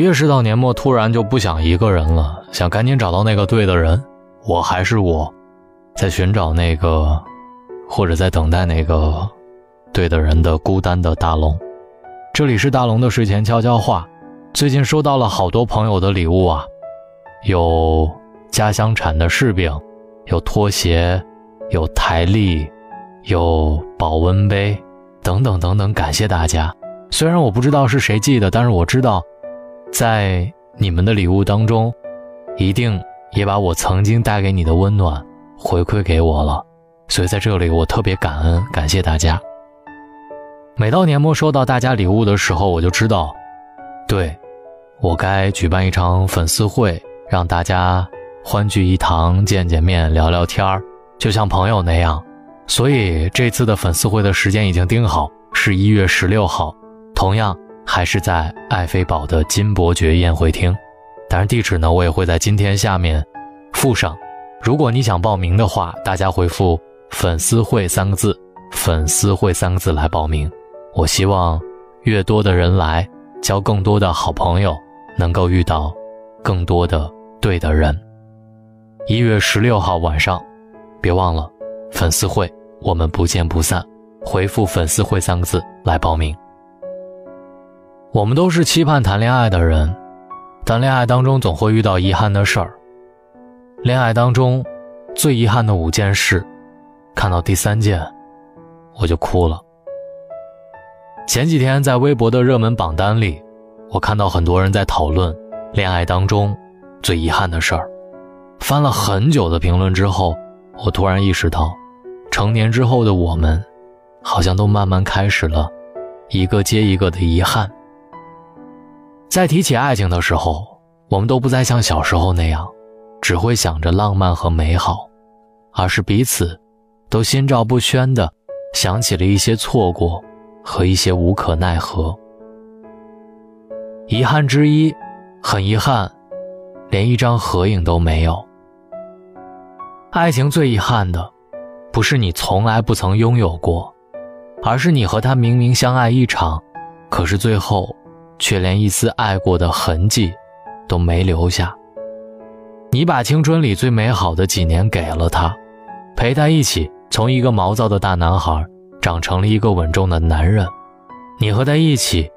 越是到年末，突然就不想一个人了，想赶紧找到那个对的人。我还是我，在寻找那个，或者在等待那个对的人的孤单的大龙。这里是大龙的睡前悄悄话。最近收到了好多朋友的礼物啊，有家乡产的柿饼，有拖鞋，有台历，有保温杯，等等等等。感谢大家。虽然我不知道是谁寄的，但是我知道，在你们的礼物当中，一定也把我曾经带给你的温暖回馈给我了。所以在这里，我特别感恩，感谢大家。每到年末收到大家礼物的时候，我就知道，对，我该举办一场粉丝会，让大家欢聚一堂，见见面，聊聊天儿，就像朋友那样。所以这次的粉丝会的时间已经定好，是一月十六号。同样还是在爱妃堡的金伯爵宴会厅，当然地址呢，我也会在今天下面附上。如果你想报名的话，大家回复“粉丝会”三个字，“粉丝会”三个字来报名。我希望越多的人来，交更多的好朋友，能够遇到更多的对的人。一月十六号晚上，别忘了粉丝会，我们不见不散。回复“粉丝会”三个字来报名。我们都是期盼谈恋爱的人，但恋爱当中总会遇到遗憾的事儿。恋爱当中最遗憾的五件事，看到第三件，我就哭了。前几天在微博的热门榜单里，我看到很多人在讨论恋爱当中最遗憾的事儿。翻了很久的评论之后，我突然意识到，成年之后的我们，好像都慢慢开始了一个接一个的遗憾。在提起爱情的时候，我们都不再像小时候那样，只会想着浪漫和美好，而是彼此都心照不宣的想起了一些错过和一些无可奈何。遗憾之一，很遗憾，连一张合影都没有。爱情最遗憾的，不是你从来不曾拥有过，而是你和他明明相爱一场，可是最后。却连一丝爱过的痕迹都没留下。你把青春里最美好的几年给了他，陪他一起从一个毛躁的大男孩长成了一个稳重的男人。你和他一起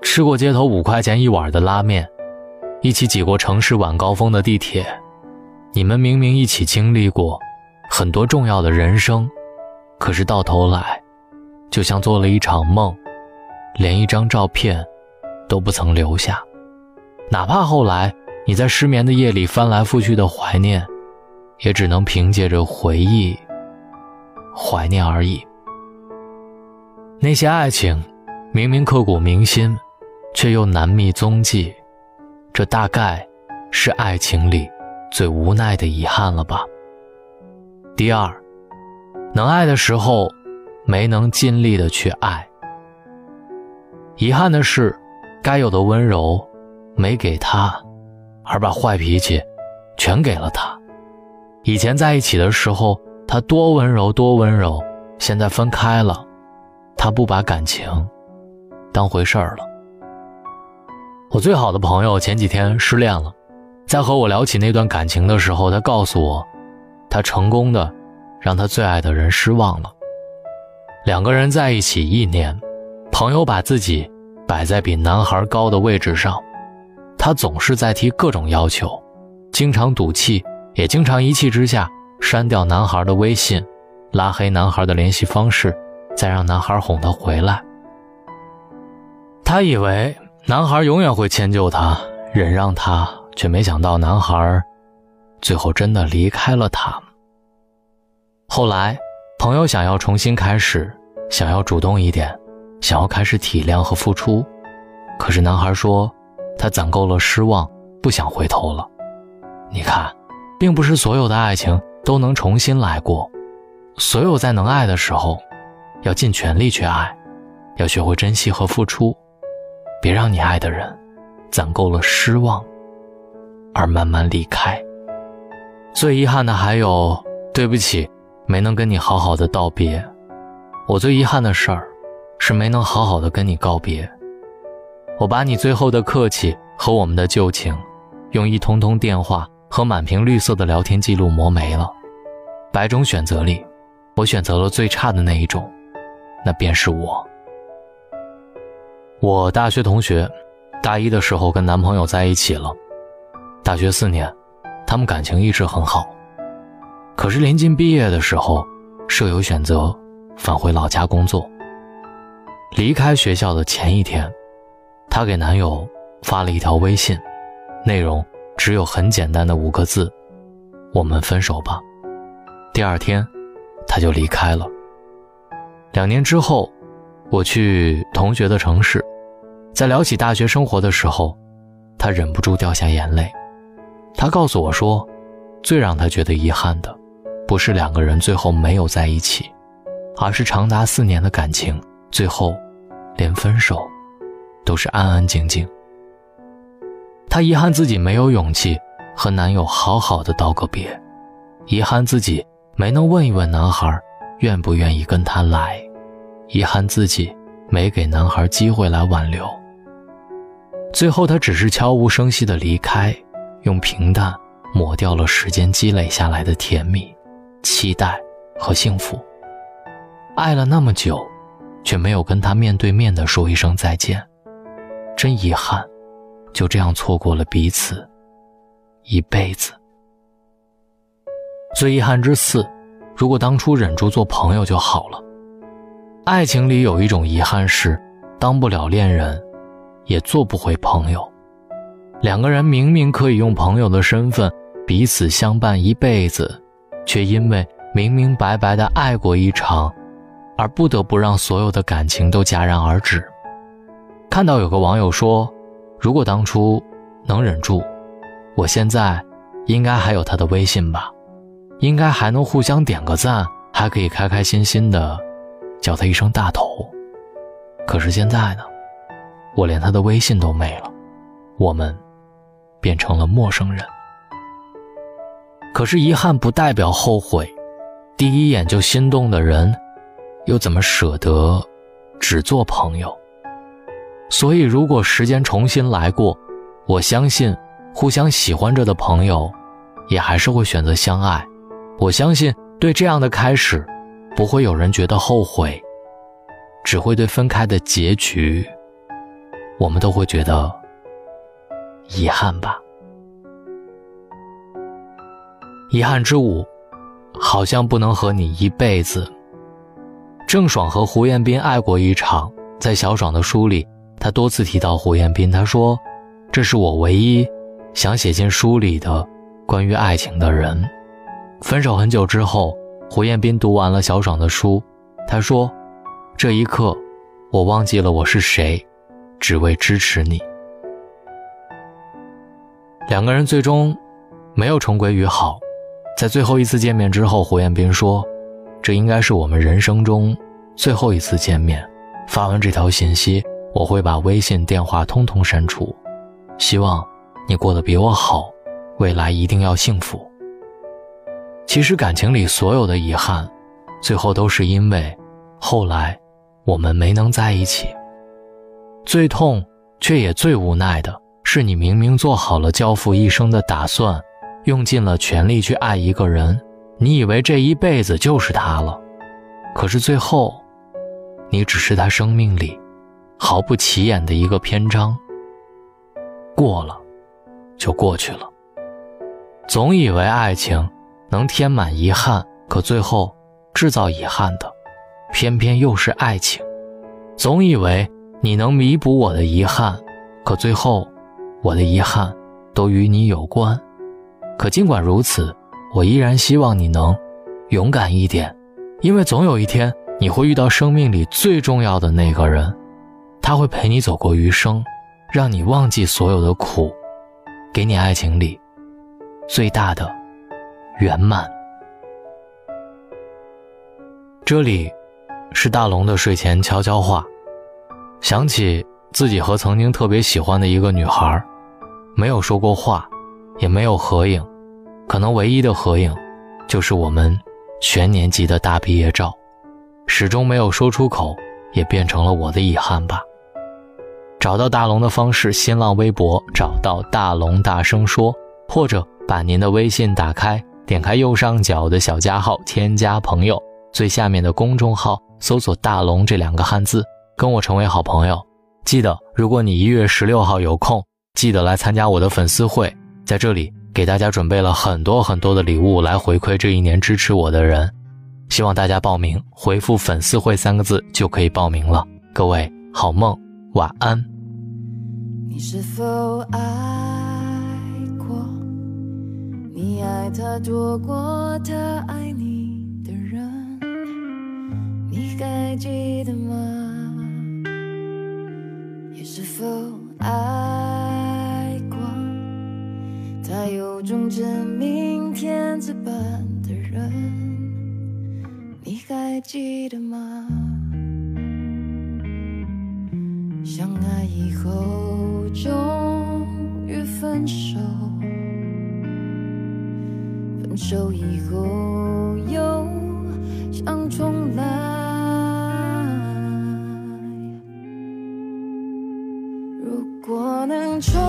吃过街头五块钱一碗的拉面，一起挤过城市晚高峰的地铁。你们明明一起经历过很多重要的人生，可是到头来，就像做了一场梦，连一张照片。都不曾留下，哪怕后来你在失眠的夜里翻来覆去的怀念，也只能凭借着回忆怀念而已。那些爱情明明刻骨铭心，却又难觅踪迹，这大概是爱情里最无奈的遗憾了吧。第二，能爱的时候没能尽力的去爱，遗憾的是。该有的温柔，没给他，而把坏脾气全给了他。以前在一起的时候，他多温柔多温柔，现在分开了，他不把感情当回事儿了。我最好的朋友前几天失恋了，在和我聊起那段感情的时候，他告诉我，他成功的让他最爱的人失望了。两个人在一起一年，朋友把自己。摆在比男孩高的位置上，他总是在提各种要求，经常赌气，也经常一气之下删掉男孩的微信，拉黑男孩的联系方式，再让男孩哄他回来。他以为男孩永远会迁就他，忍让他，却没想到男孩最后真的离开了他。后来，朋友想要重新开始，想要主动一点。想要开始体谅和付出，可是男孩说，他攒够了失望，不想回头了。你看，并不是所有的爱情都能重新来过，所有在能爱的时候，要尽全力去爱，要学会珍惜和付出，别让你爱的人攒够了失望，而慢慢离开。最遗憾的还有，对不起，没能跟你好好的道别。我最遗憾的事儿。是没能好好的跟你告别，我把你最后的客气和我们的旧情，用一通通电话和满屏绿色的聊天记录磨没了。百种选择里，我选择了最差的那一种，那便是我。我大学同学，大一的时候跟男朋友在一起了，大学四年，他们感情一直很好。可是临近毕业的时候，舍友选择返回老家工作。离开学校的前一天，她给男友发了一条微信，内容只有很简单的五个字：“我们分手吧。”第二天，他就离开了。两年之后，我去同学的城市，在聊起大学生活的时候，他忍不住掉下眼泪。他告诉我说，最让他觉得遗憾的，不是两个人最后没有在一起，而是长达四年的感情，最后连分手都是安安静静。她遗憾自己没有勇气和男友好好的道个别，遗憾自己。没能问一问男孩愿不愿意跟他来，遗憾自己没给男孩机会来挽留。最后，她只是悄无声息的离开，用平淡抹掉了时间积累下来的甜蜜、期待和幸福。爱了那么久，却没有跟他面对面的说一声再见，真遗憾，就这样错过了彼此一辈子。最遗憾之四，如果当初忍住做朋友就好了。爱情里有一种遗憾是，当不了恋人，也做不回朋友。两个人明明可以用朋友的身份彼此相伴一辈子，却因为明明白白的爱过一场，而不得不让所有的感情都戛然而止。看到有个网友说：“如果当初能忍住，我现在应该还有他的微信吧。”应该还能互相点个赞，还可以开开心心的叫他一声大头。可是现在呢，我连他的微信都没了，我们变成了陌生人。可是遗憾不代表后悔，第一眼就心动的人，又怎么舍得只做朋友？所以，如果时间重新来过，我相信互相喜欢着的朋友，也还是会选择相爱。我相信，对这样的开始，不会有人觉得后悔，只会对分开的结局，我们都会觉得遗憾吧。遗憾之五，好像不能和你一辈子。郑爽和胡彦斌爱过一场，在小爽的书里，他多次提到胡彦斌，他说：“这是我唯一想写进书里的关于爱情的人。”分手很久之后，胡彦斌读完了小爽的书，他说：“这一刻，我忘记了我是谁，只为支持你。”两个人最终没有重归于好，在最后一次见面之后，胡彦斌说：“这应该是我们人生中最后一次见面。”发完这条信息，我会把微信、电话通通删除。希望你过得比我好，未来一定要幸福。其实感情里所有的遗憾，最后都是因为后来我们没能在一起。最痛却也最无奈的是，你明明做好了交付一生的打算，用尽了全力去爱一个人，你以为这一辈子就是他了，可是最后，你只是他生命里毫不起眼的一个篇章。过了，就过去了。总以为爱情。能填满遗憾，可最后制造遗憾的，偏偏又是爱情。总以为你能弥补我的遗憾，可最后我的遗憾都与你有关。可尽管如此，我依然希望你能勇敢一点，因为总有一天你会遇到生命里最重要的那个人，他会陪你走过余生，让你忘记所有的苦，给你爱情里最大的。圆满。这里，是大龙的睡前悄悄话。想起自己和曾经特别喜欢的一个女孩，没有说过话，也没有合影，可能唯一的合影，就是我们全年级的大毕业照，始终没有说出口，也变成了我的遗憾吧。找到大龙的方式：新浪微博找到大龙，大声说，或者把您的微信打开，点开右上角的小加号，添加朋友，最下面的公众号搜索“大龙”这两个汉字，跟我成为好朋友。记得，如果你一月十六号有空，记得来参加我的粉丝会，在这里给大家准备了很多很多的礼物来回馈这一年支持我的人。希望大家报名，回复“粉丝会”三个字就可以报名了。各位，好梦。晚安。你是否爱过？你爱他多过他爱你的人？你还记得吗？你是否爱种真命天子般的人？你还记得吗？相爱以后，终于分手。分手以后，又想重来。如果能重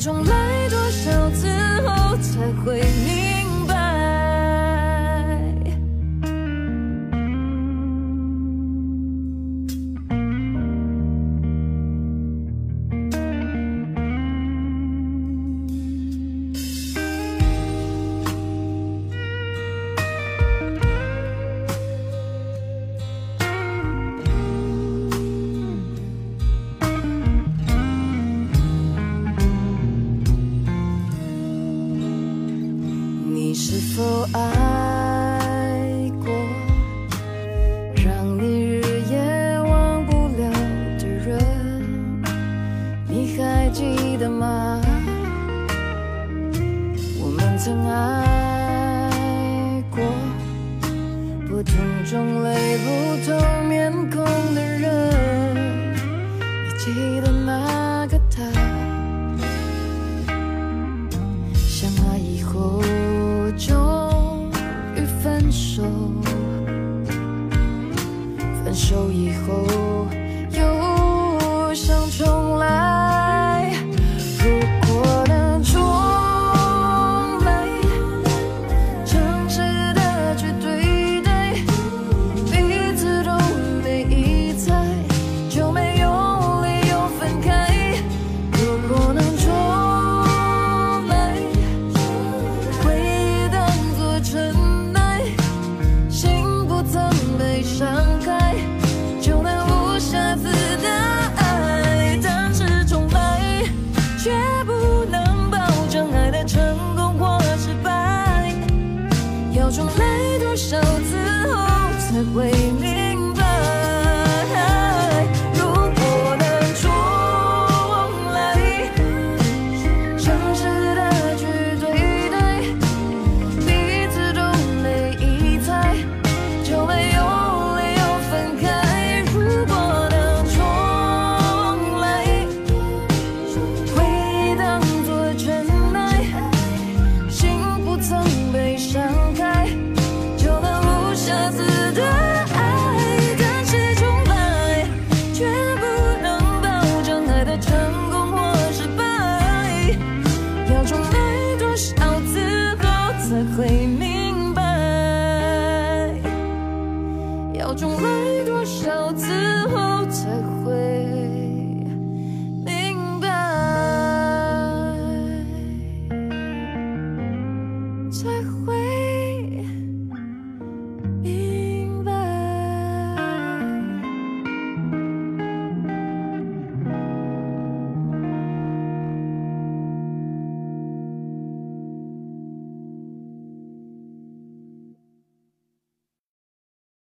重来多少次后才会曾爱过，不同种类、不